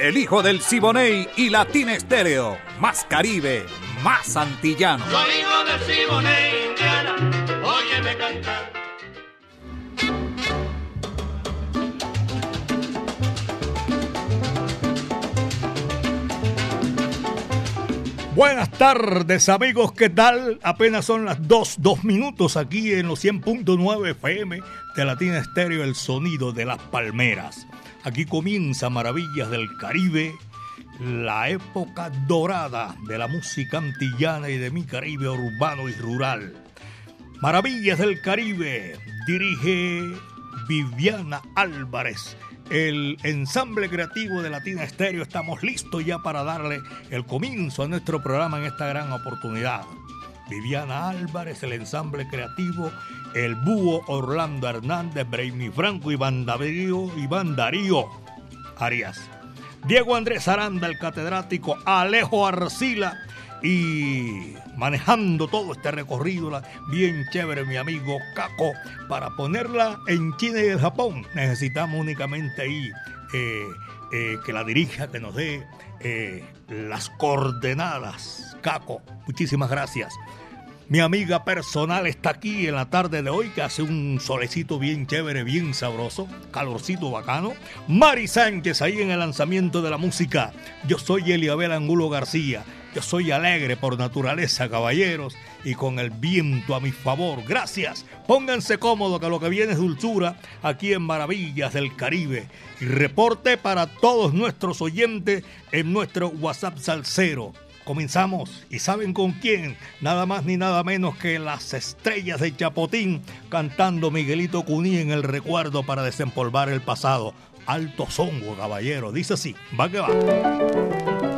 El hijo del Siboney y Latina Estéreo. Más Caribe, más antillano. Soy hijo del Siboney, Indiana. Óyeme cantar. Buenas tardes amigos, ¿qué tal? Apenas son las 2, 2 minutos aquí en los 100.9 FM de Latina Estéreo, el sonido de las palmeras. Aquí comienza Maravillas del Caribe, la época dorada de la música antillana y de mi Caribe urbano y rural. Maravillas del Caribe dirige Viviana Álvarez. El ensamble creativo de Latina Estéreo estamos listos ya para darle el comienzo a nuestro programa en esta gran oportunidad. Viviana Álvarez, el ensamble creativo, el búho Orlando Hernández, Brainy Franco, Iván Darío, Iván Darío Arias. Diego Andrés Aranda, el catedrático, Alejo Arcila y manejando todo este recorrido, bien chévere mi amigo Caco, para ponerla en China y el Japón. Necesitamos únicamente ahí eh, eh, que la dirija, que nos dé eh, las coordenadas. Caco, muchísimas gracias. Mi amiga personal está aquí en la tarde de hoy, que hace un solecito bien chévere, bien sabroso, calorcito bacano. Mari Sánchez ahí en el lanzamiento de la música. Yo soy Eliabel Angulo García. Yo soy alegre por naturaleza, caballeros, y con el viento a mi favor. Gracias. Pónganse cómodos que lo que viene es dulzura aquí en Maravillas del Caribe. Y reporte para todos nuestros oyentes en nuestro WhatsApp Salcero Comenzamos y saben con quién, nada más ni nada menos que las estrellas de Chapotín cantando Miguelito Cuní en el recuerdo para desempolvar el pasado. Alto songo, caballero, dice así, va que va.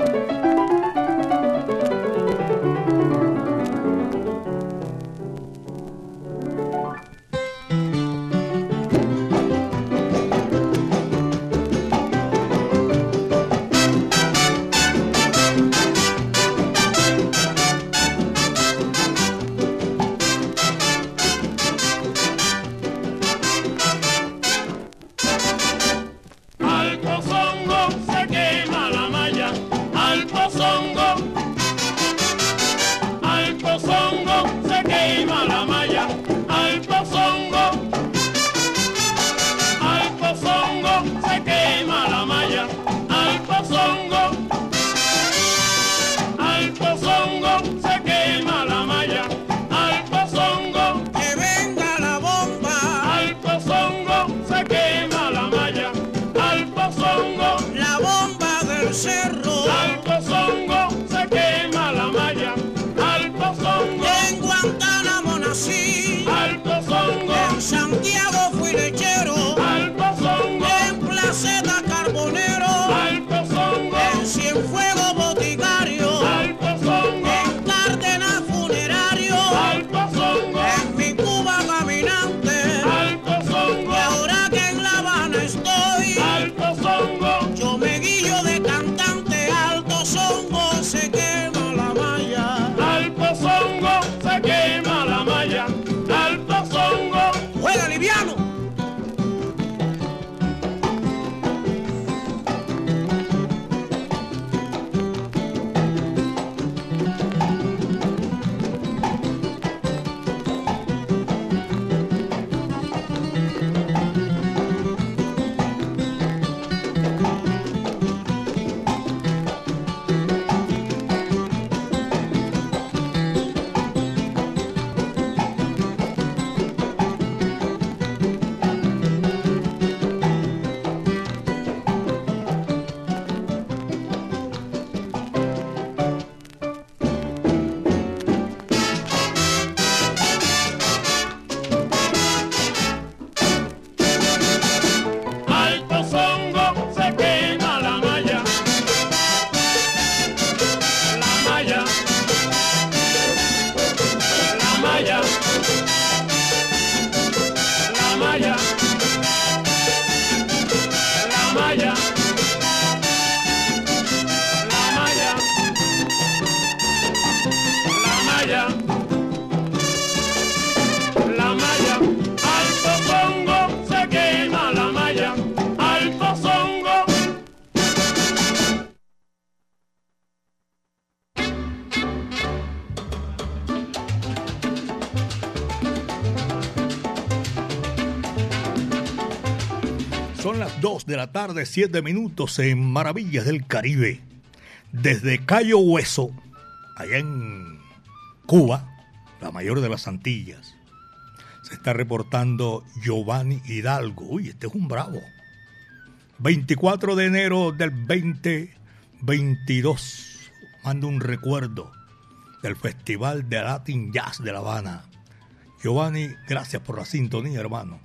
De la tarde, 7 minutos en Maravillas del Caribe. Desde Cayo Hueso, allá en Cuba, la mayor de las Antillas, se está reportando Giovanni Hidalgo. Uy, este es un bravo. 24 de enero del 2022. Mando un recuerdo del Festival de Latin Jazz de La Habana. Giovanni, gracias por la sintonía, hermano.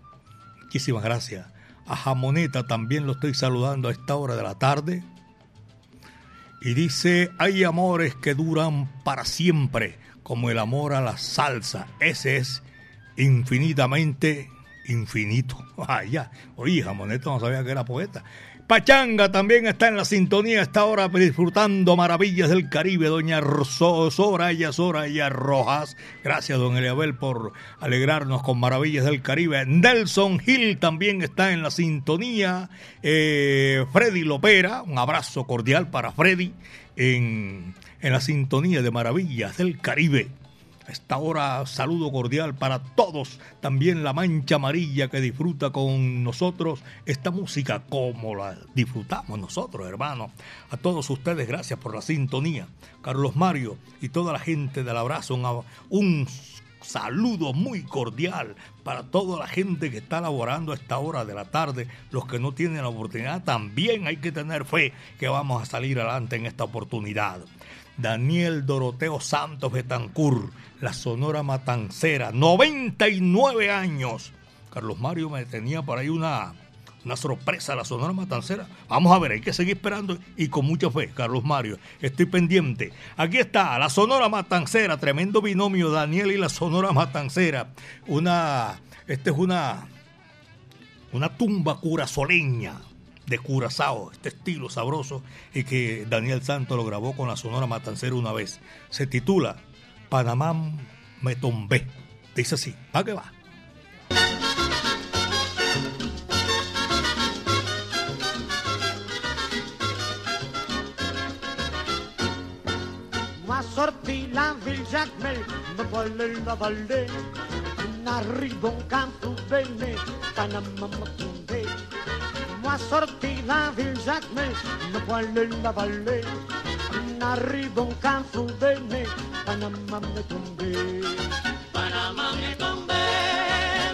Muchísimas gracias. A Jamoneta también lo estoy saludando a esta hora de la tarde. Y dice, hay amores que duran para siempre, como el amor a la salsa. Ese es infinitamente infinito. Vaya, oye, Jamoneta no sabía que era poeta. Pachanga también está en la sintonía, está ahora disfrutando maravillas del Caribe, doña Soraya, Soraya Rojas. Gracias, don Eliabel, por alegrarnos con maravillas del Caribe. Nelson Hill también está en la sintonía. Eh, Freddy Lopera, un abrazo cordial para Freddy en, en la sintonía de maravillas del Caribe esta hora saludo cordial para todos, también la mancha amarilla que disfruta con nosotros esta música como la disfrutamos nosotros, hermano. A todos ustedes, gracias por la sintonía. Carlos Mario y toda la gente del abrazo, un, un saludo muy cordial para toda la gente que está laborando a esta hora de la tarde. Los que no tienen la oportunidad, también hay que tener fe que vamos a salir adelante en esta oportunidad. Daniel Doroteo Santos Betancur, la Sonora Matancera, 99 años. Carlos Mario me tenía por ahí una, una sorpresa, la Sonora Matancera. Vamos a ver, hay que seguir esperando y con mucha fe, Carlos Mario. Estoy pendiente. Aquí está, la Sonora Matancera, tremendo binomio, Daniel y la Sonora Matancera. Una, esta es una, una tumba curazoleña de Curazao, este estilo sabroso, y que Daniel Santos lo grabó con la Sonora Matancera una vez. Se titula Panamá me tombé. Dice así, ¿para qué va? Sorti la me voile la qu'un tout bene, Panama me tombé. Moi sorti la ville Jacmel, me voile la vallée, n'arrive qu'un tout bene, Panama me tombé. Panamá me tombé,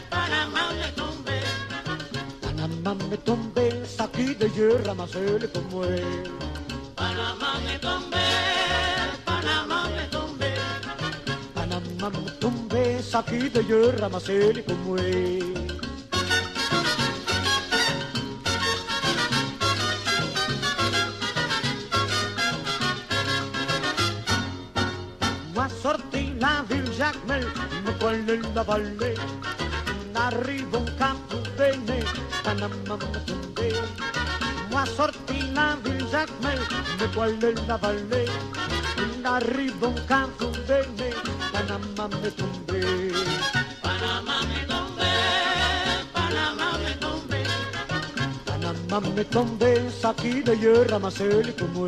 Panamá me tombé, Panama me tombé, saquí de más él como él. Panamá me tombé, Panamá me tombé, Panamá me tombé, saquí de hierra, más él como me voile la vallée, n'arrive qu'un tout bene, Panama me tombé. Moi sorti la ville Jacmel, me voile la vallée, n'arrive qu'un tout bene, Panama me tombé. Panamá me tombé, Panamá me tombé, Panama me tombé, saquí de hierra, más él como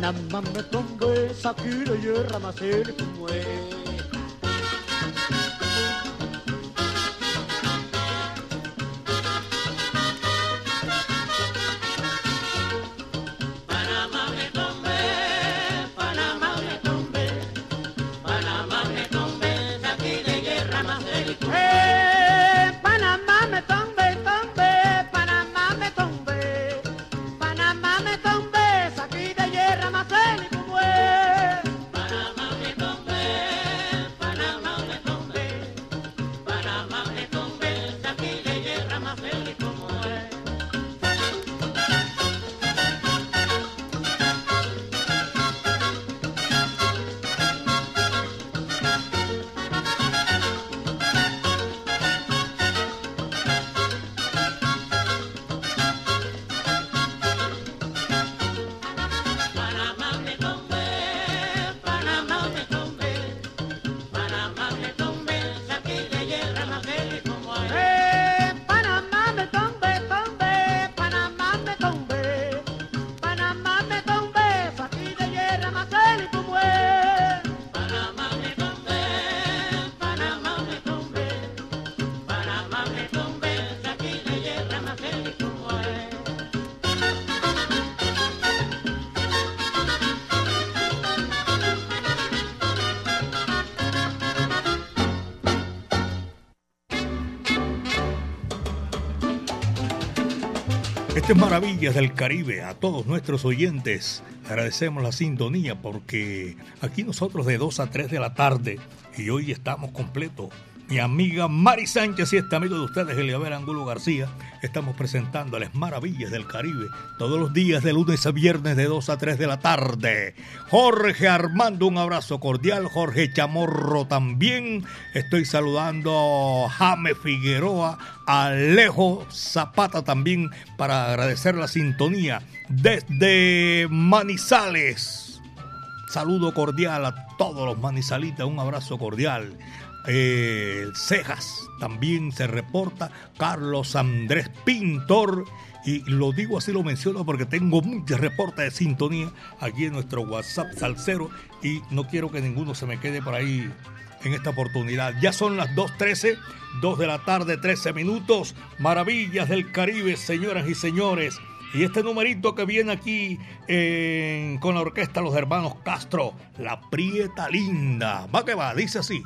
Panamá me tombé, saquí de hierra, él como él. Maravillas del Caribe. A todos nuestros oyentes agradecemos la sintonía porque aquí nosotros de 2 a 3 de la tarde y hoy estamos completos mi amiga Mari Sánchez y este amigo de ustedes, Eliaber Angulo García, estamos presentándoles Maravillas del Caribe todos los días de lunes a viernes de 2 a 3 de la tarde. Jorge Armando, un abrazo cordial. Jorge Chamorro también. Estoy saludando a Jame Figueroa, Alejo Zapata también para agradecer la sintonía desde Manizales. Saludo cordial a todos los manizalitas, un abrazo cordial eh, Cejas también se reporta, Carlos Andrés Pintor, y lo digo así, lo menciono porque tengo muchos reportes de sintonía aquí en nuestro WhatsApp Salcero y no quiero que ninguno se me quede por ahí en esta oportunidad. Ya son las 2.13, 2 de la tarde, 13 minutos. Maravillas del Caribe, señoras y señores. Y este numerito que viene aquí eh, con la orquesta Los Hermanos Castro, La Prieta Linda. Va que va, dice así.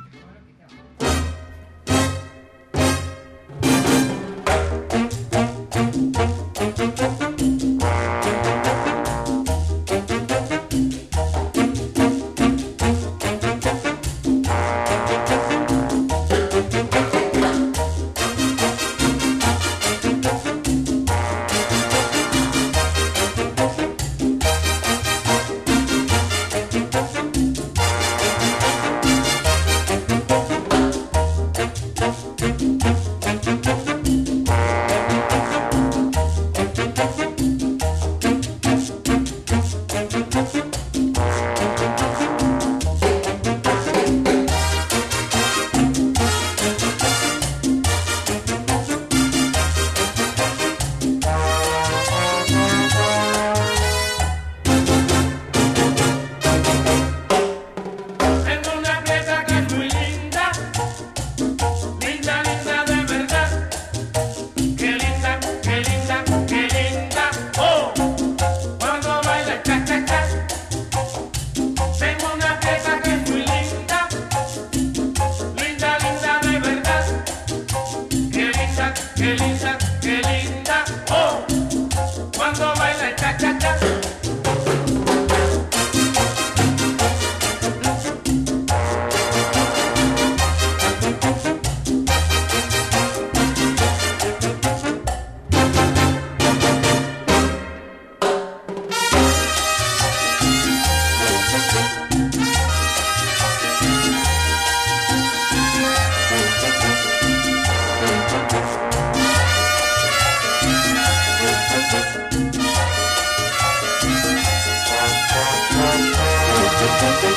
Maravillas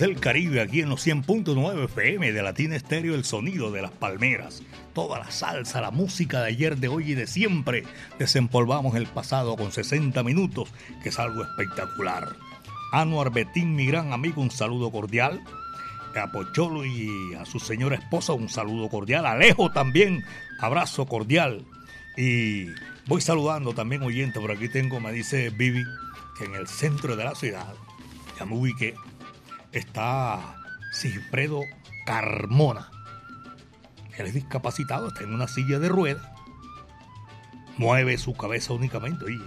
del Caribe aquí en los 100.9 FM de Latina Estéreo, el sonido de las palmeras. Toda la salsa, la música de ayer, de hoy y de siempre. Desempolvamos el pasado con 60 minutos, que es algo espectacular. Anuar Betín, mi gran amigo, un saludo cordial. A Pocholo y a su señora esposa, un saludo cordial. Alejo también, abrazo cordial. Y voy saludando también oyente, por aquí tengo, me dice Vivi, que en el centro de la ciudad, ya me ubiqué, está Sigfredo Carmona. Él es discapacitado, está en una silla de ruedas. mueve su cabeza únicamente oye,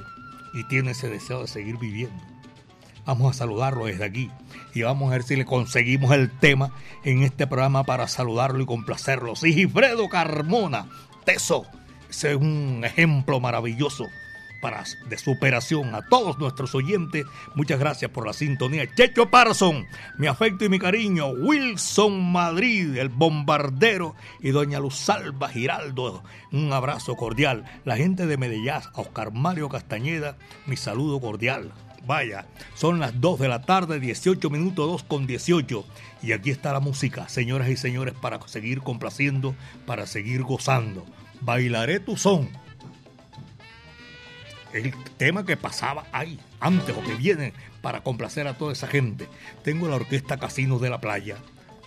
y tiene ese deseo de seguir viviendo. Vamos a saludarlo desde aquí y vamos a ver si le conseguimos el tema en este programa para saludarlo y complacerlo. Sigifredo Carmona, Teso, ese es un ejemplo maravilloso de superación. A todos nuestros oyentes, muchas gracias por la sintonía. Checho Parson, mi afecto y mi cariño. Wilson Madrid, el bombardero. Y doña Luz Salva Giraldo, un abrazo cordial. La gente de Medellín, Oscar Mario Castañeda, mi saludo cordial. Vaya, son las 2 de la tarde, 18 minutos, 2 con 18. Y aquí está la música, señoras y señores, para seguir complaciendo, para seguir gozando. Bailaré tu son el tema que pasaba ahí, antes o que viene para complacer a toda esa gente. Tengo la orquesta Casinos de la Playa,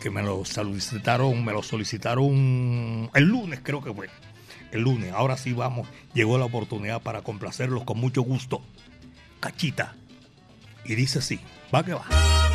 que me lo solicitaron, me lo solicitaron el lunes, creo que fue. El lunes, ahora sí vamos, llegó la oportunidad para complacerlos con mucho gusto. Cachita. Y dice así, va que va.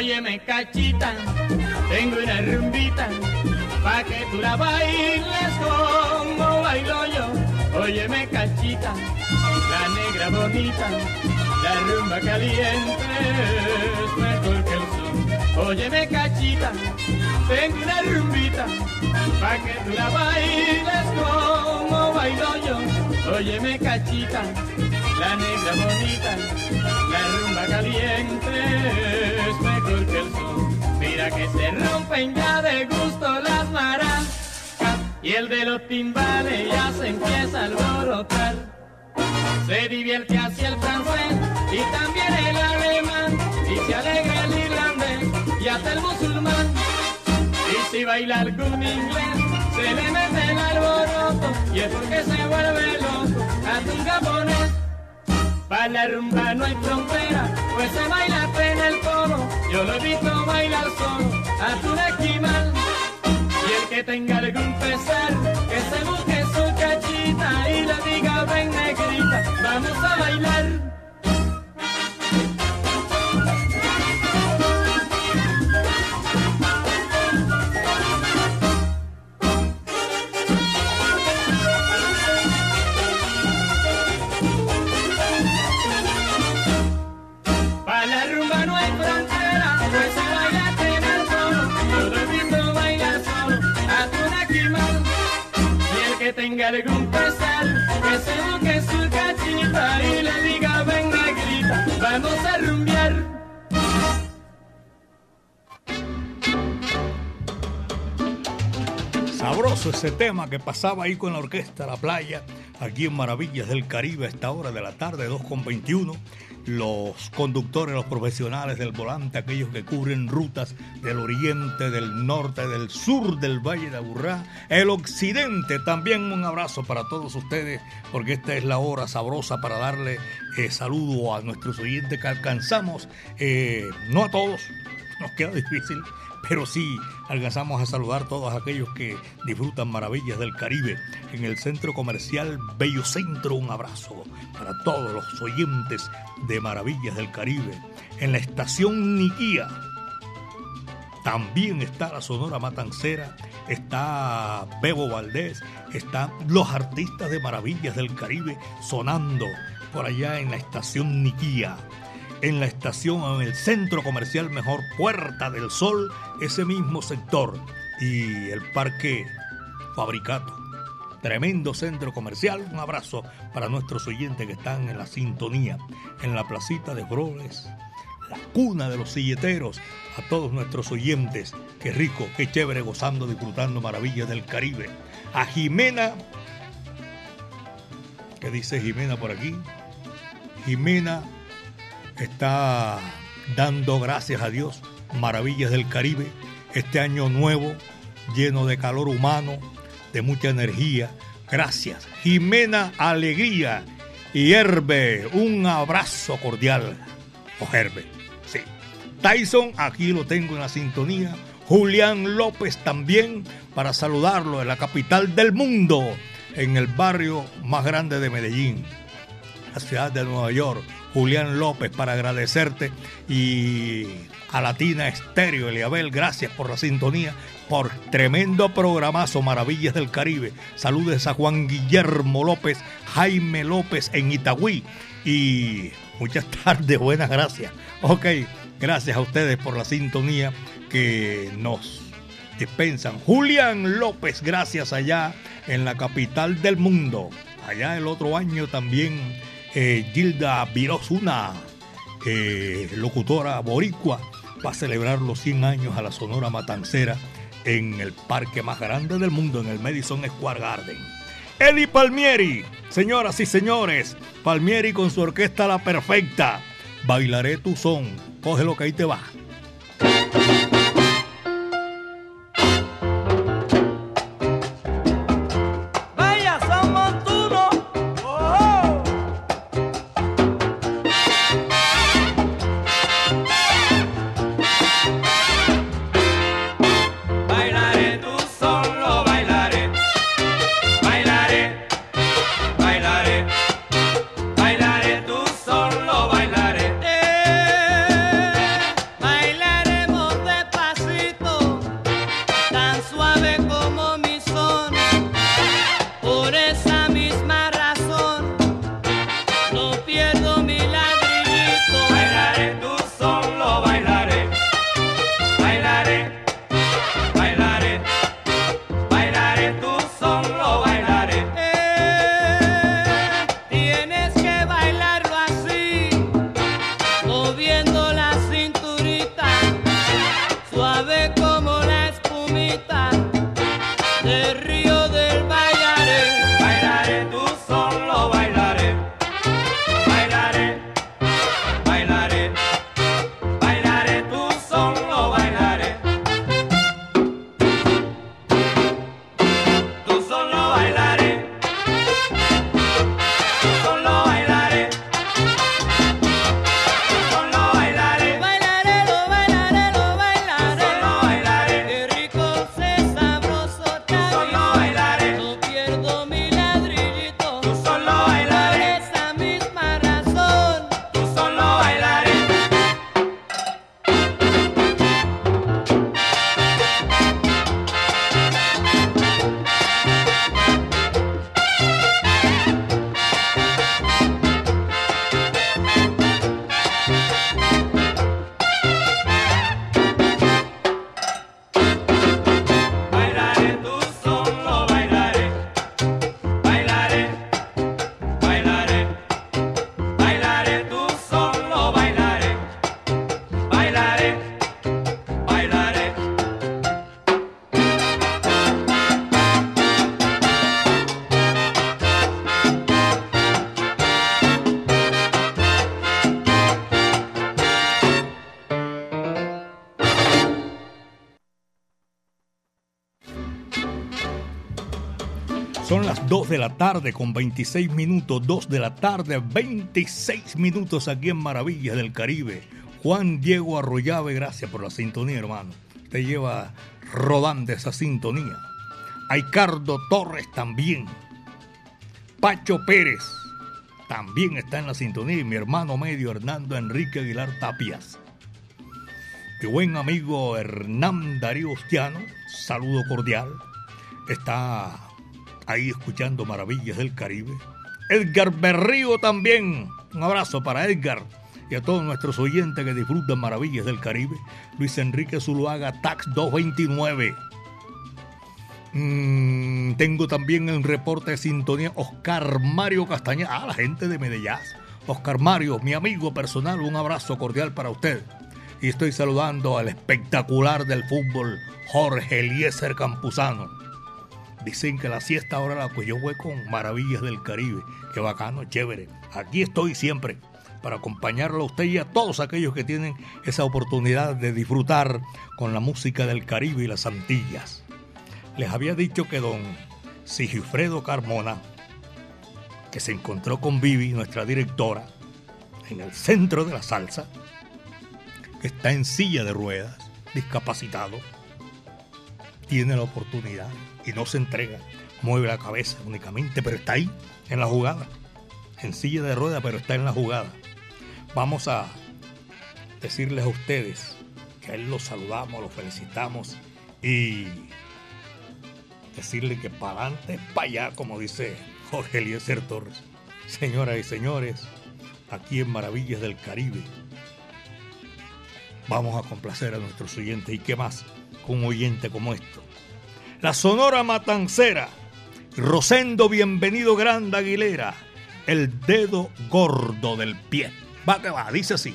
Óyeme cachita, tengo una rumbita, pa' que tú la bailes como bailo yo. Óyeme cachita, la negra bonita, la rumba caliente es mejor que el sol. Óyeme cachita, tengo una rumbita, pa' que tú la bailes como bailo yo. Óyeme cachita, la negra bonita, la rumba caliente es mejor que el sol. Mira que se rompen ya de gusto las maracas y el de los timbales ya se empieza a alborotar. Se divierte hacia el francés y también el alemán y se alegra el irlandés y hasta el musulmán. Y si baila algún inglés se le mete el alboroto y es porque se vuelve loco hasta un japonés. Para la rumba no hay frontera, pues se baila pena el coro. Yo lo he visto bailar solo, a un esquimal. Y el que tenga algún pesar, que se busque su cachita y le diga ven negrita, vamos a bailar. Sabroso ese tema que pasaba ahí con la orquesta La Playa, aquí en Maravillas del Caribe a esta hora de la tarde, 2.21. Los conductores, los profesionales del volante, aquellos que cubren rutas del oriente, del norte, del sur del Valle de Aburrá, el occidente. También un abrazo para todos ustedes, porque esta es la hora sabrosa para darle eh, saludo a nuestros oyentes que alcanzamos, eh, no a todos, nos queda difícil, pero sí alcanzamos a saludar a todos aquellos que disfrutan maravillas del Caribe. En el centro comercial Bello Centro, un abrazo para todos los oyentes de Maravillas del Caribe. En la estación Niquía, también está la Sonora Matancera, está Bebo Valdés, están los artistas de Maravillas del Caribe sonando por allá en la estación Niquía en la estación, en el centro comercial mejor Puerta del Sol, ese mismo sector. Y el Parque Fabricato. Tremendo centro comercial. Un abrazo para nuestros oyentes que están en la sintonía. En la placita de Broles, la cuna de los silleteros, a todos nuestros oyentes. Qué rico, qué chévere, gozando, disfrutando maravillas del Caribe. A Jimena, ¿qué dice Jimena por aquí? Jimena está dando gracias a Dios, maravillas del Caribe, este año nuevo, lleno de calor humano, de mucha energía. Gracias. Jimena Alegría y Herbe, un abrazo cordial. O Herbe, sí. Tyson, aquí lo tengo en la sintonía. Julián López también, para saludarlo en la capital del mundo, en el barrio más grande de Medellín, la ciudad de Nueva York. Julián López, para agradecerte y a Latina Estéreo, Eliabel, gracias por la sintonía, por tremendo programazo, Maravillas del Caribe. Saludes a Juan Guillermo López, Jaime López en Itagüí y muchas tardes, buenas gracias. Ok, gracias a ustedes por la sintonía que nos dispensan. Julián López, gracias allá en la capital del mundo. Allá el otro año también eh, Gilda Virosuna, eh, locutora boricua, va a celebrar los 100 años a la Sonora Matancera en el parque más grande del mundo, en el Madison Square Garden. Eddie Palmieri, señoras y señores, Palmieri con su orquesta La Perfecta. Bailaré tu son, coge lo que ahí te va. La tarde con 26 minutos, 2 de la tarde, 26 minutos aquí en Maravillas del Caribe. Juan Diego Arroyave, gracias por la sintonía, hermano. Te lleva rodando esa sintonía. Aicardo Torres también. Pacho Pérez también está en la sintonía. Y mi hermano medio Hernando Enrique Aguilar Tapias. Mi buen amigo Hernán Darío Ostiano, saludo cordial. Está ahí escuchando Maravillas del Caribe. Edgar Berrío también. Un abrazo para Edgar y a todos nuestros oyentes que disfrutan Maravillas del Caribe. Luis Enrique Zuluaga, Tax 229. Mm, tengo también el reporte de sintonía Oscar Mario Castañeda. Ah, la gente de Medellín. Oscar Mario, mi amigo personal, un abrazo cordial para usted. Y estoy saludando al espectacular del fútbol, Jorge Eliezer Campuzano. Dicen que la siesta ahora la pues yo voy con Maravillas del Caribe. Qué bacano, chévere. Aquí estoy siempre para acompañarlo a usted y a todos aquellos que tienen esa oportunidad de disfrutar con la música del Caribe y las Antillas. Les había dicho que don Sigifredo Carmona, que se encontró con Vivi, nuestra directora, en el centro de la salsa, que está en silla de ruedas, discapacitado, tiene la oportunidad y no se entrega, mueve la cabeza únicamente, pero está ahí, en la jugada, en silla de ruedas, pero está en la jugada. Vamos a decirles a ustedes que a él lo saludamos, lo felicitamos y decirle que para adelante, para allá, como dice Jorge Eliezer Torres. Señoras y señores, aquí en Maravillas del Caribe, vamos a complacer a nuestros oyentes. ¿Y qué más con un oyente como esto? La Sonora Matancera, Rosendo Bienvenido Grande Aguilera, el dedo gordo del pie. Va que va, dice así.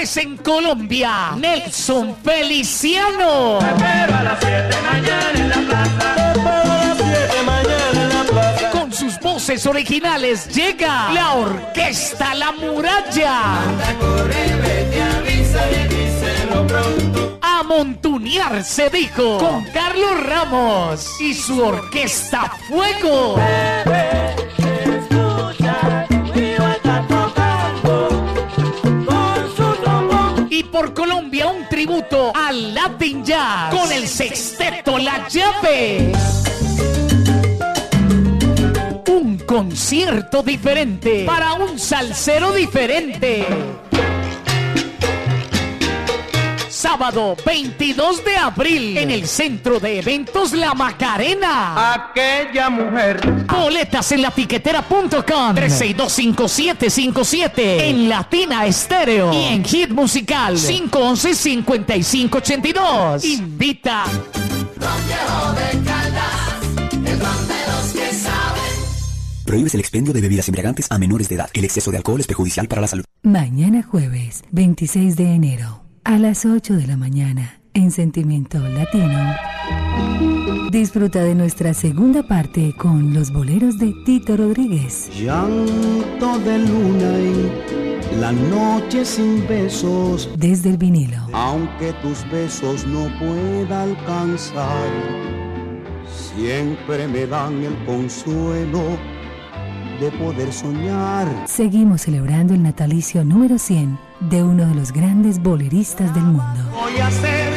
En Colombia, Nelson Feliciano. Te espero a las 7 mañana en la plaza. Te espero a las 7 mañana en la plaza. Con sus voces originales llega la orquesta La Muralla. A montunear se dijo con Carlos Ramos y su orquesta Fuego. Con el sexteto La Llave. Un concierto diferente para un salsero diferente. Sábado 22 de abril en el Centro de Eventos La Macarena. Aquella mujer. Boletas en latiquetera.com 3625757 en Latina Estéreo y en Hit Musical 511-5582. Invita. Prohíbes el expendio de bebidas embriagantes a menores de edad. El exceso de alcohol es perjudicial para la salud. Mañana jueves 26 de enero a las 8 de la mañana en Sentimiento Latino. Disfruta de nuestra segunda parte con los boleros de Tito Rodríguez. Llanto de luna y la noche sin besos. Desde el vinilo. Aunque tus besos no pueda alcanzar, siempre me dan el consuelo de poder soñar. Seguimos celebrando el natalicio número 100 de uno de los grandes boleristas del mundo. Voy a hacer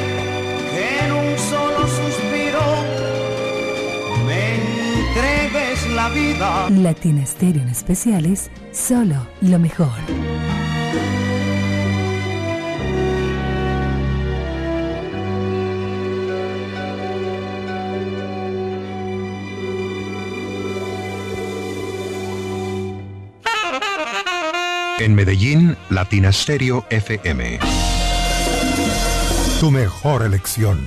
que en un solo suspiro me entregues la vida. Latina Stereo en especiales, solo lo mejor. En Medellín, Latina Stereo FM. Tu mejor elección.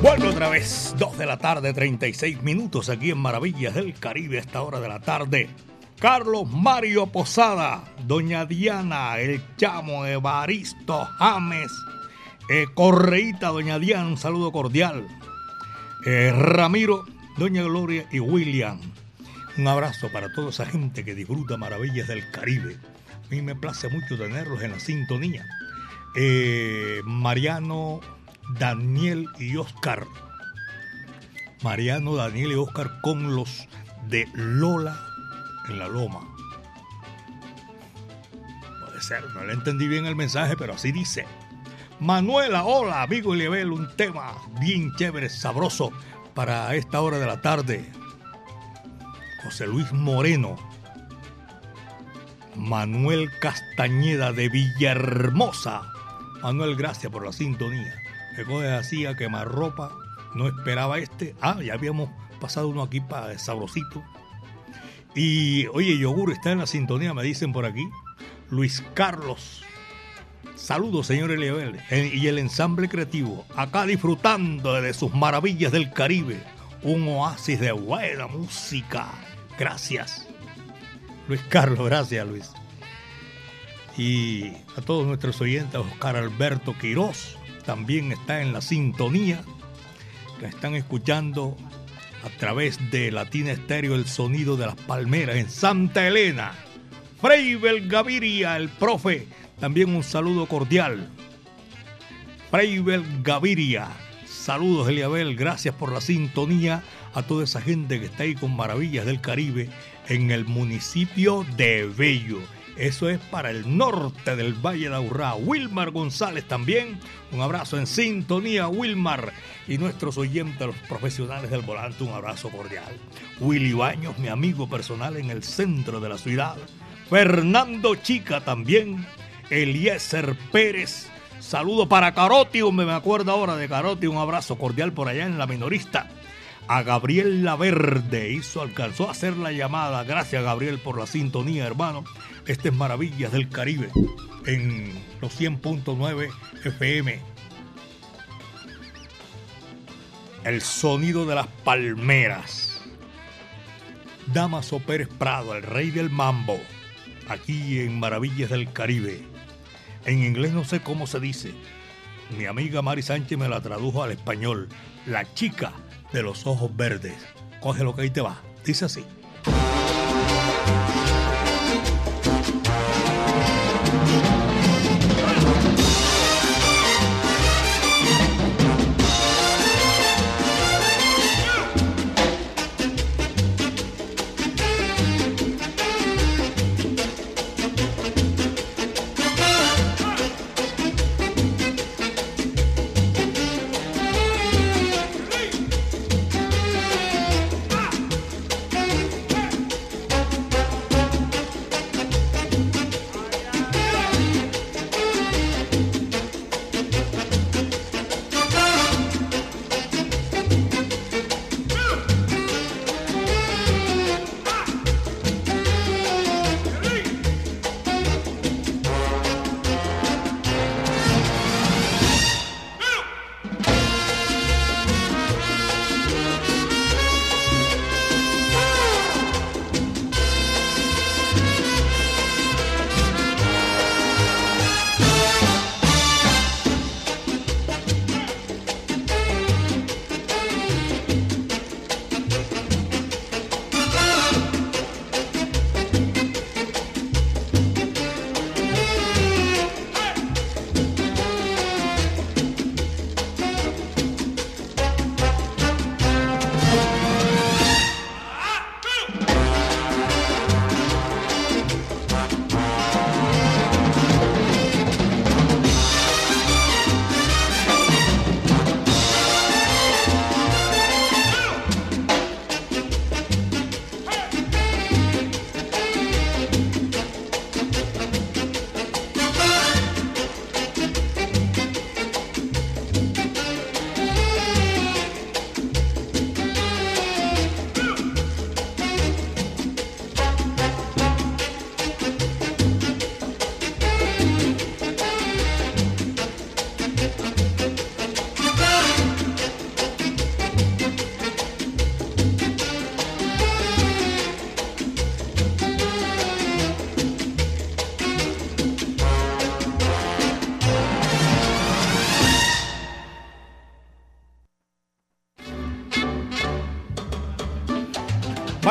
Vuelvo otra vez, 2 de la tarde, 36 minutos aquí en Maravillas del Caribe a esta hora de la tarde. Carlos Mario Posada, Doña Diana, El Chamo, Evaristo, James, eh, Correíta, Doña Diana, un saludo cordial. Eh, Ramiro, Doña Gloria y William. Un abrazo para toda esa gente que disfruta Maravillas del Caribe. A mí me place mucho tenerlos en la sintonía. Eh, Mariano, Daniel y Oscar. Mariano, Daniel y Oscar con los de Lola en la Loma. Puede ser, no le entendí bien el mensaje, pero así dice. Manuela, hola, amigo Eliabel, un tema bien chévere, sabroso para esta hora de la tarde. José Luis Moreno. Manuel Castañeda de Villahermosa. Manuel, gracias por la sintonía. Que coge así a quemar ropa. No esperaba este. Ah, ya habíamos pasado uno aquí para sabrosito. Y oye, Yogur está en la sintonía, me dicen por aquí. Luis Carlos Saludos, señor eh, y el ensamble creativo, acá disfrutando de sus maravillas del Caribe, un oasis de buena música. Gracias. Luis Carlos, gracias Luis. Y a todos nuestros oyentes, Oscar Alberto Quirós, también está en la sintonía, que están escuchando a través de Latina Estéreo el sonido de las palmeras en Santa Elena. Freibel Gaviria, el profe, también un saludo cordial. Freibel Gaviria, saludos Eliabel, gracias por la sintonía a toda esa gente que está ahí con Maravillas del Caribe en el municipio de Bello. Eso es para el norte del Valle de Aurrá. Wilmar González también. Un abrazo en sintonía, Wilmar. Y nuestros oyentes, los profesionales del volante, un abrazo cordial. Willy Baños, mi amigo personal en el centro de la ciudad. Fernando Chica también. Eliezer Pérez. Saludo para Caroti, me acuerdo ahora de Caroti. Un abrazo cordial por allá en la minorista a Gabriel Laverde. Hizo, alcanzó a hacer la llamada. Gracias, Gabriel, por la sintonía, hermano. Este es Maravillas del Caribe en los 100.9 FM. El sonido de las palmeras. Damaso Pérez Prado, el rey del mambo, aquí en Maravillas del Caribe. En inglés no sé cómo se dice. Mi amiga Mari Sánchez me la tradujo al español. La chica de los ojos verdes. Coge lo que ahí te va. Dice así.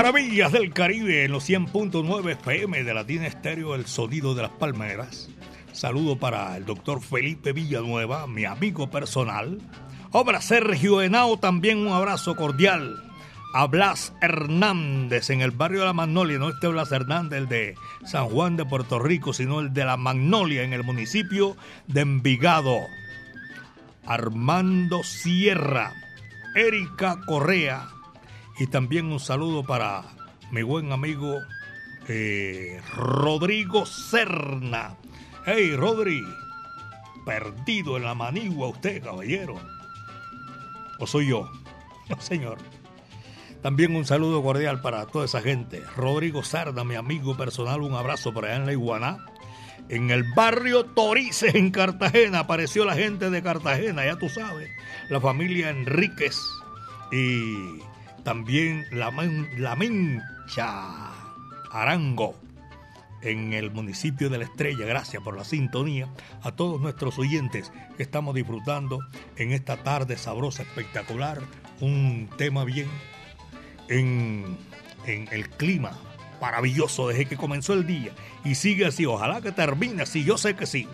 Maravillas del Caribe en los 100.9 FM de Latina Estéreo, el sonido de las palmeras. Saludo para el doctor Felipe Villanueva, mi amigo personal. Obra Sergio Henao, también un abrazo cordial. A Blas Hernández en el barrio de la Magnolia, no este Blas Hernández, el de San Juan de Puerto Rico, sino el de la Magnolia en el municipio de Envigado. Armando Sierra, Erika Correa, y también un saludo para mi buen amigo eh, Rodrigo Serna. Hey, Rodri, perdido en la manigua usted, caballero. ¿O soy yo? No, señor. También un saludo cordial para toda esa gente. Rodrigo Serna, mi amigo personal, un abrazo para allá en la Iguaná. En el barrio Torices, en Cartagena, apareció la gente de Cartagena, ya tú sabes, la familia Enríquez y también la, la Mencha Arango en el municipio de La Estrella. Gracias por la sintonía a todos nuestros oyentes que estamos disfrutando en esta tarde sabrosa, espectacular, un tema bien en, en el clima maravilloso desde que comenzó el día y sigue así. Ojalá que termine así, yo sé que sí.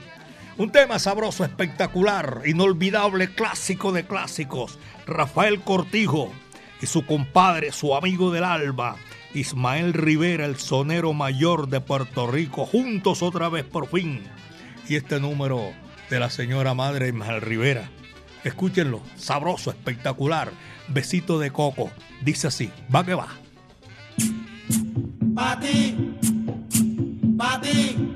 Un tema sabroso, espectacular, inolvidable, clásico de clásicos. Rafael Cortijo y su compadre, su amigo del alba, Ismael Rivera, el sonero mayor de Puerto Rico, juntos otra vez por fin. Y este número de la señora madre Ismael Rivera. Escúchenlo, sabroso, espectacular. Besito de coco. Dice así, va que va. Pati, pati,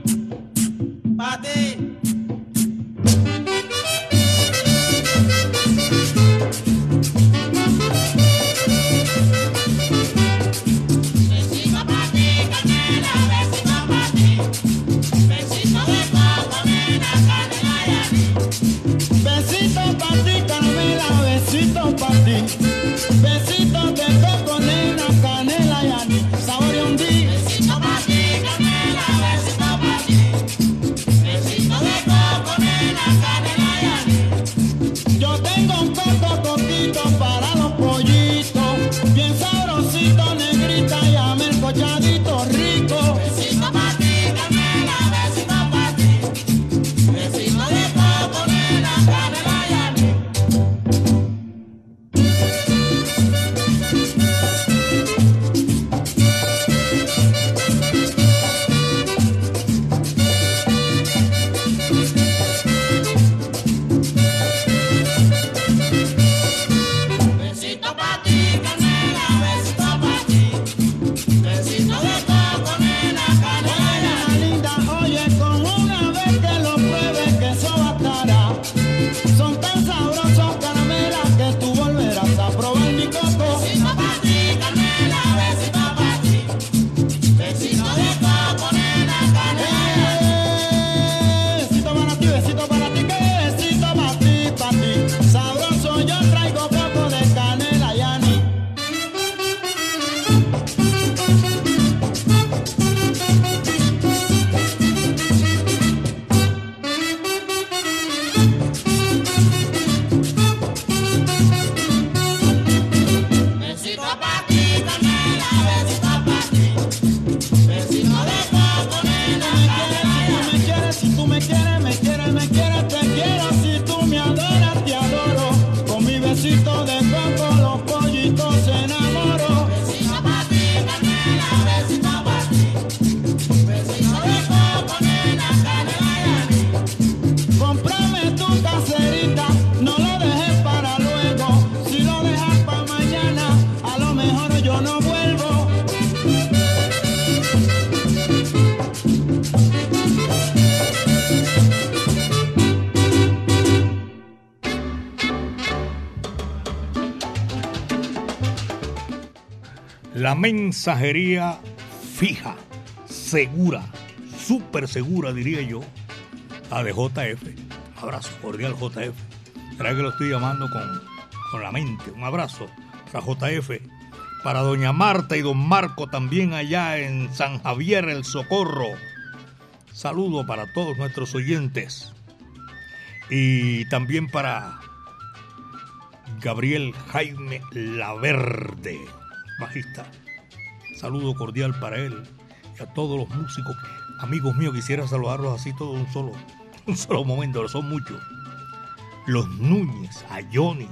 pati. mensajería fija, segura, súper segura, diría yo, la de JF. abrazo cordial, JF. Será que lo estoy llamando con, con la mente. Un abrazo para JF, para doña Marta y don Marco también allá en San Javier, el Socorro. Saludo para todos nuestros oyentes. Y también para Gabriel Jaime Laverde, bajista Saludo cordial para él y a todos los músicos. Amigos míos, quisiera saludarlos así todos un solo, un solo momento, son muchos. Los Núñez, a Johnny,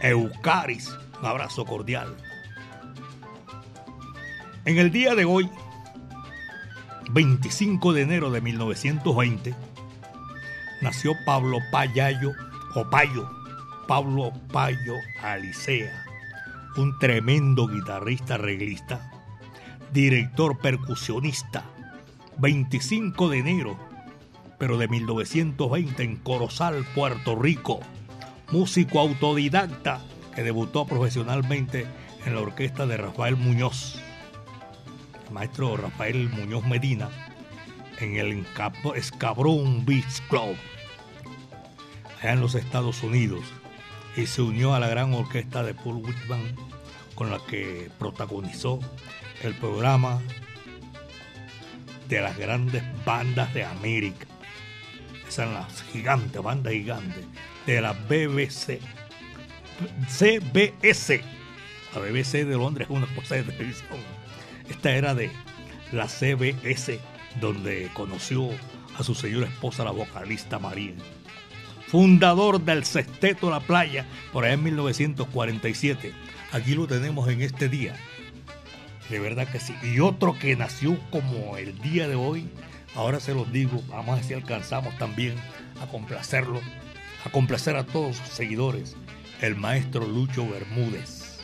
Eucaris, un abrazo cordial. En el día de hoy, 25 de enero de 1920, nació Pablo Payayo, o Payo, Pablo Payo Alicea un tremendo guitarrista arreglista, director percusionista, 25 de enero, pero de 1920 en Corozal, Puerto Rico, músico autodidacta que debutó profesionalmente en la orquesta de Rafael Muñoz, maestro Rafael Muñoz Medina, en el Escabrón Beach Club, allá en los Estados Unidos, y se unió a la gran orquesta de Paul Whitman con la que protagonizó el programa de las grandes bandas de América. Esas son las gigantes, bandas gigantes de la BBC. CBS. La BBC de Londres es una cosa de televisión. Esta era de la CBS, donde conoció a su señora esposa, la vocalista María. Fundador del Sexteto La Playa, por ahí en 1947. Aquí lo tenemos en este día. De verdad que sí. Y otro que nació como el día de hoy, ahora se los digo, vamos a ver si alcanzamos también a complacerlo, a complacer a todos sus seguidores, el maestro Lucho Bermúdez,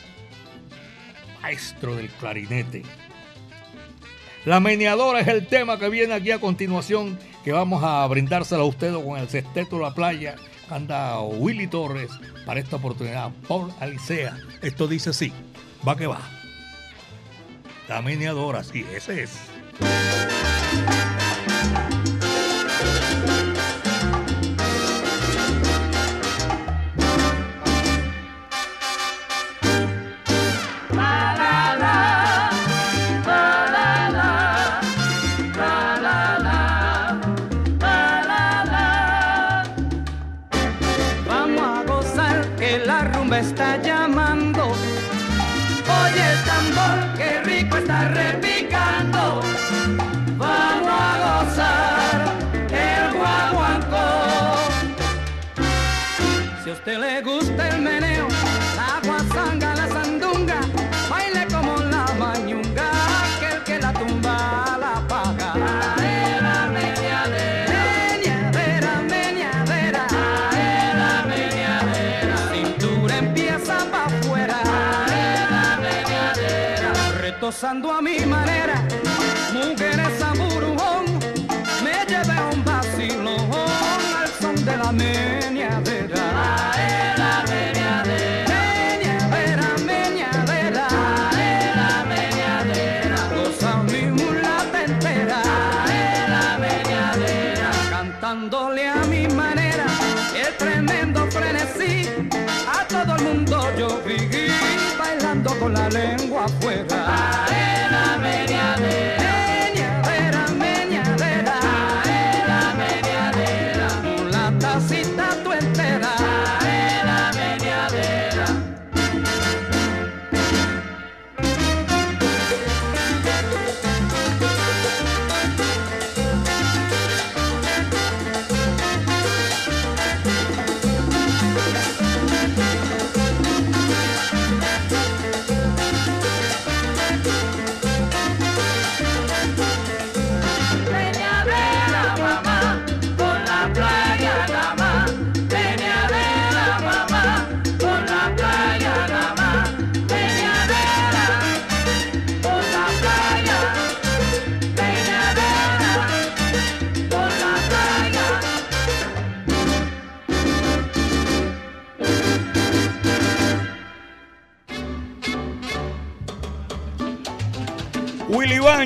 maestro del clarinete. La meneadora es el tema que viene aquí a continuación, que vamos a brindárselo a ustedes con el sexteto de la playa. Anda Willy Torres para esta oportunidad. Paul Alicea. Esto dice así. Va que va. La meneadora, sí, ese es. Retosando a mi manera,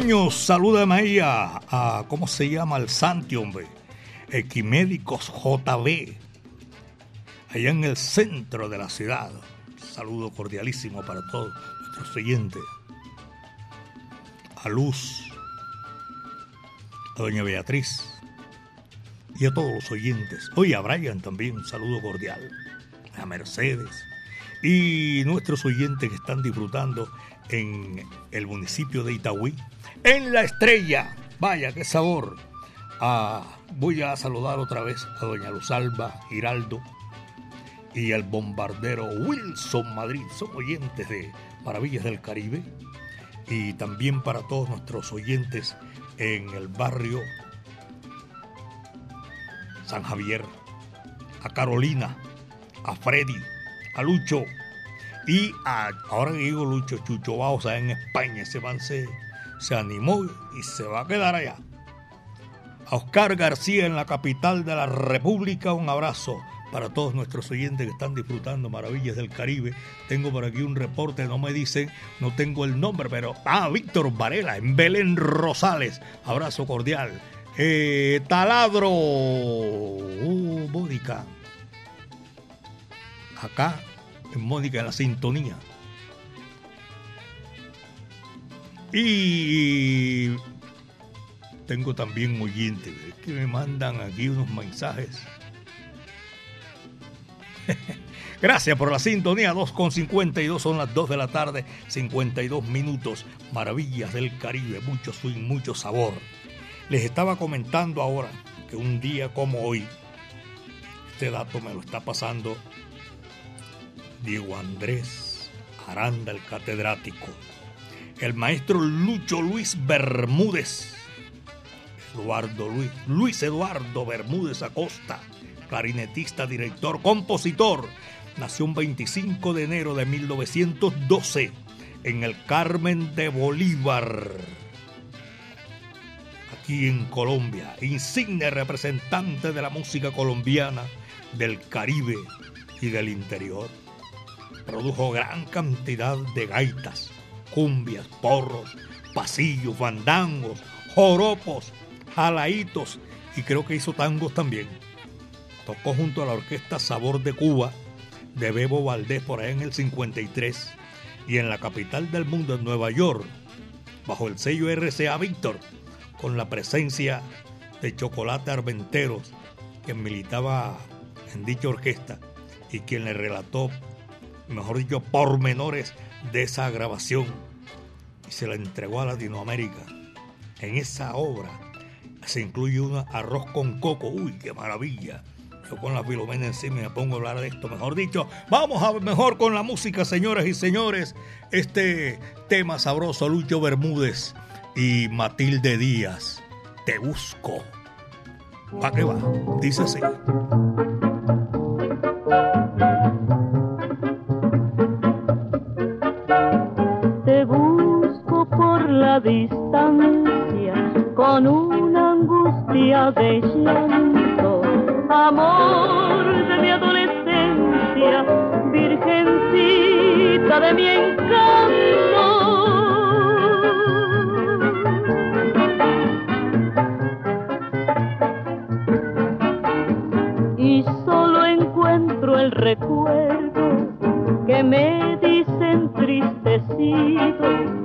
Baños, salúdame ahí a, a- ¿cómo se llama? El Santi, hombre. Equimédicos JB, allá en el centro de la ciudad. Saludo cordialísimo para todos nuestros oyentes. A Luz, a Doña Beatriz y a todos los oyentes. Hoy a Brian también, un saludo cordial. A Mercedes y nuestros oyentes que están disfrutando en el municipio de Itagüí, en La Estrella. Vaya, qué sabor. Ah, voy a saludar otra vez a doña Luzalba Giraldo y al bombardero Wilson Madrid. Son oyentes de Maravillas del Caribe. Y también para todos nuestros oyentes en el barrio San Javier, a Carolina, a Freddy, a Lucho y a, ahora que digo Lucho, Chucho Bausa en España, ese man se animó y se va a quedar allá. A Oscar García en la capital de la República, un abrazo para todos nuestros oyentes que están disfrutando Maravillas del Caribe. Tengo por aquí un reporte, no me dicen, no tengo el nombre, pero ah, Víctor Varela en Belén Rosales. Abrazo cordial Eh, taladro. Uh, Mónica. Acá, en Mónica, en la sintonía. Y tengo también oyentes que me mandan aquí unos mensajes. Gracias por la sintonía, 2.52, son las 2 de la tarde, 52 minutos, maravillas del Caribe, mucho swing, mucho sabor. Les estaba comentando ahora que un día como hoy, este dato me lo está pasando Diego Andrés Aranda, el catedrático, el maestro Lucho Luis Bermúdez, Eduardo Luis, Luis Eduardo Bermúdez Acosta, clarinetista, director, compositor, nació un 25 de enero de 1912 en el Carmen de Bolívar, aquí en Colombia, insigne representante de la música colombiana, del Caribe y del interior. Produjo gran cantidad de gaitas, cumbias, porros, pasillos, bandangos, joropos, jalaitos y creo que hizo tangos también. Tocó junto a la orquesta Sabor de Cuba de Bebo Valdés por ahí en el 53 y en la capital del mundo, en Nueva York, bajo el sello RCA Víctor, con la presencia de Chocolate Armenteros, quien militaba en dicha orquesta y quien le relató, mejor dicho, pormenores de esa grabación y se la entregó a Latinoamérica. En esa obra se incluye un arroz con coco, uy, qué maravilla yo con la filomena encima me pongo a hablar de esto. Mejor dicho, vamos a mejor con la música, señores y señores. Este tema sabroso, Lucho Bermúdez y Matilde Díaz. Te busco. ¿Para qué va? Dice así. Distancia con una angustia de llanto amor de mi adolescencia, virgencita de mi encanto. Y solo encuentro el recuerdo que me dice entristecido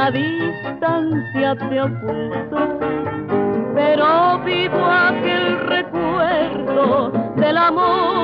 la distancia te ocultó, pero vivo aquel recuerdo del amor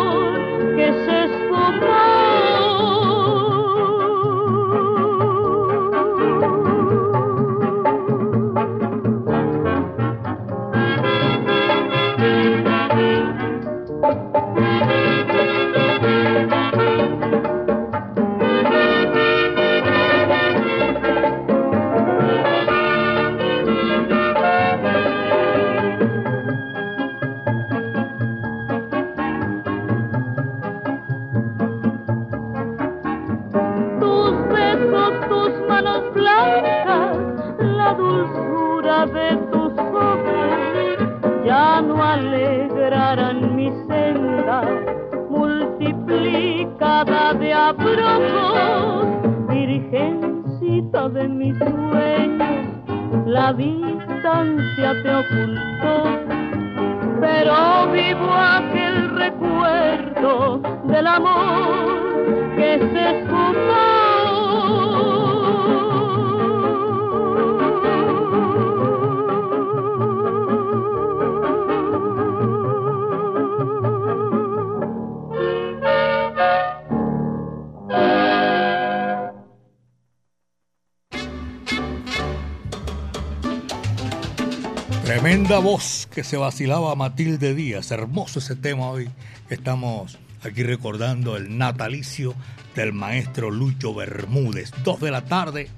que se vacilaba Matilde Díaz. Hermoso ese tema hoy estamos Aquí recordando el natalicio del maestro Lucho Bermúdez. Dos de la tarde,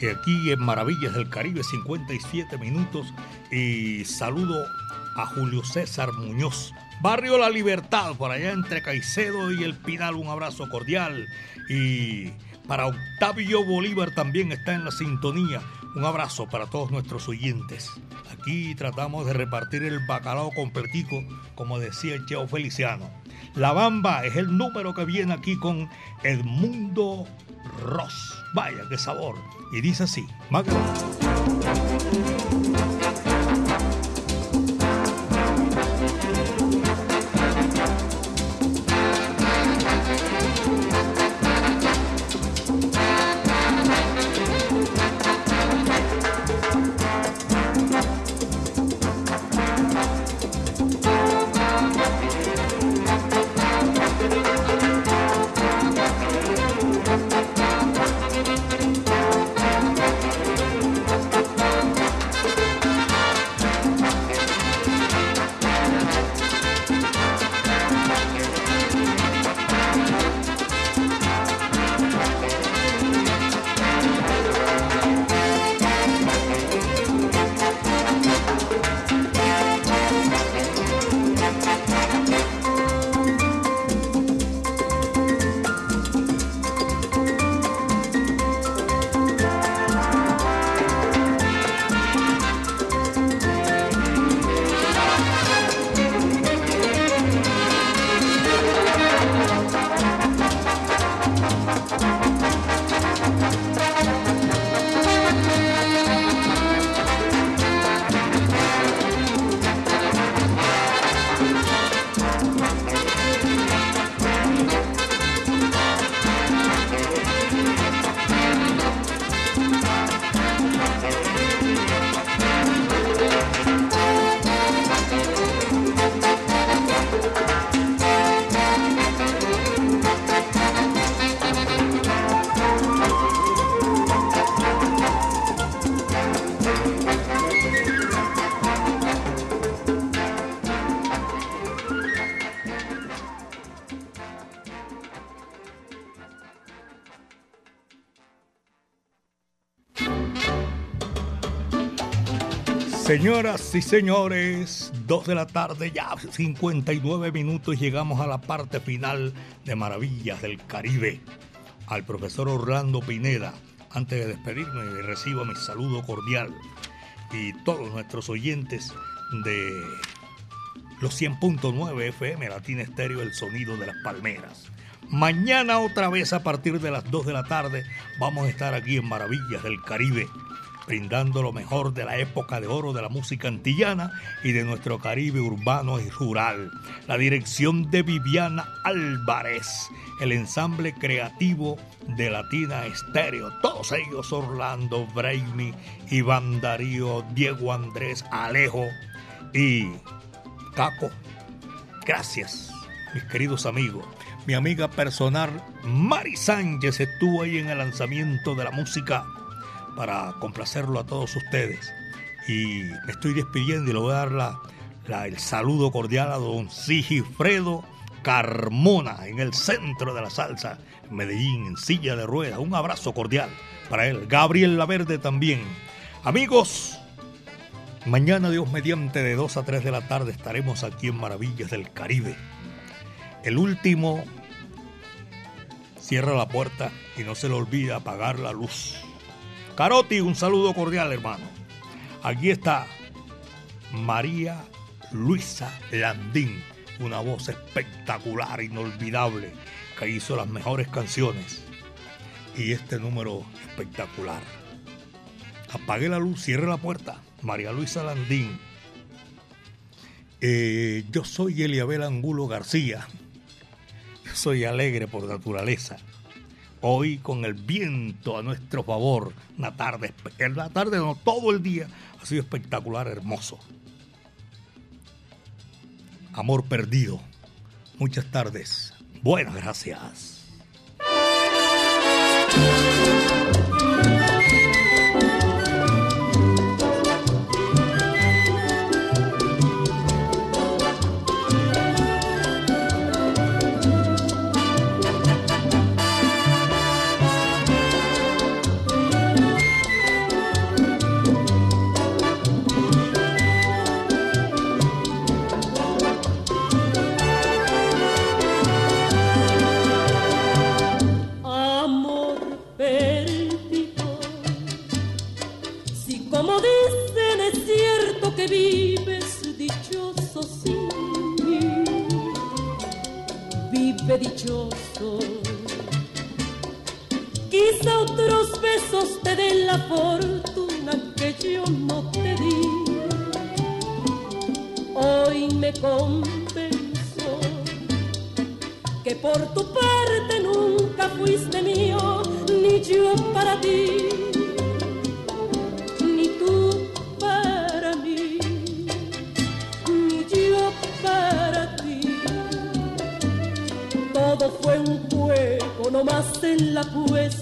y aquí en Maravillas del Caribe, 57 minutos. Y saludo a Julio César Muñoz. Barrio La Libertad, por allá entre Caicedo y El Pinal, un abrazo cordial. Y para Octavio Bolívar también está en la sintonía. Un abrazo para todos nuestros oyentes. Aquí tratamos de repartir el bacalao completico, como decía el Cheo Feliciano. La Bamba es el número que viene aquí con Edmundo Ross. Vaya, qué sabor. Y dice así, Señoras y señores, 2 de la tarde, ya 59 minutos, llegamos a la parte final de Maravillas del Caribe. Al profesor Orlando Pineda, antes de despedirme, recibo mi saludo cordial y todos nuestros oyentes de los 100.9 FM Latina Estéreo, el sonido de las palmeras. Mañana otra vez a partir de las 2 de la tarde vamos a estar aquí en Maravillas del Caribe brindando lo mejor de la época de oro de la música antillana y de nuestro Caribe urbano y rural. La dirección de Viviana Álvarez, el ensamble creativo de Latina Estéreo, todos ellos Orlando, Braimi, Iván Darío, Diego Andrés, Alejo y Caco. Gracias, mis queridos amigos. Mi amiga personal Mari Sánchez estuvo ahí en el lanzamiento de la música para complacerlo a todos ustedes. Y me estoy despidiendo y le voy a dar la, el saludo cordial a don Sigifredo Carmona en el centro de la salsa, Medellín, en silla de ruedas. Un abrazo cordial para él. Gabriel Laverde también. Amigos, mañana Dios mediante de 2 a 3 de la tarde estaremos aquí en Maravillas del Caribe. El último cierra la puerta y no se le olvida apagar la luz. Caroti, un saludo cordial, hermano. Aquí está María Luisa Landín, una voz espectacular, inolvidable, que hizo las mejores canciones. Y este número espectacular. Apague la luz, cierre la puerta. María Luisa Landín. Eh, yo soy Eliabel Angulo García. Yo soy alegre por naturaleza hoy con el viento a nuestro favor, una tarde, la tarde no, todo el día ha sido espectacular, hermoso. Amor perdido. Muchas tardes. Buenas gracias. Convenzo que por tu parte nunca fuiste mío, ni yo para ti, ni tú para mí, ni yo para ti. Todo fue un juego, no más en la puesta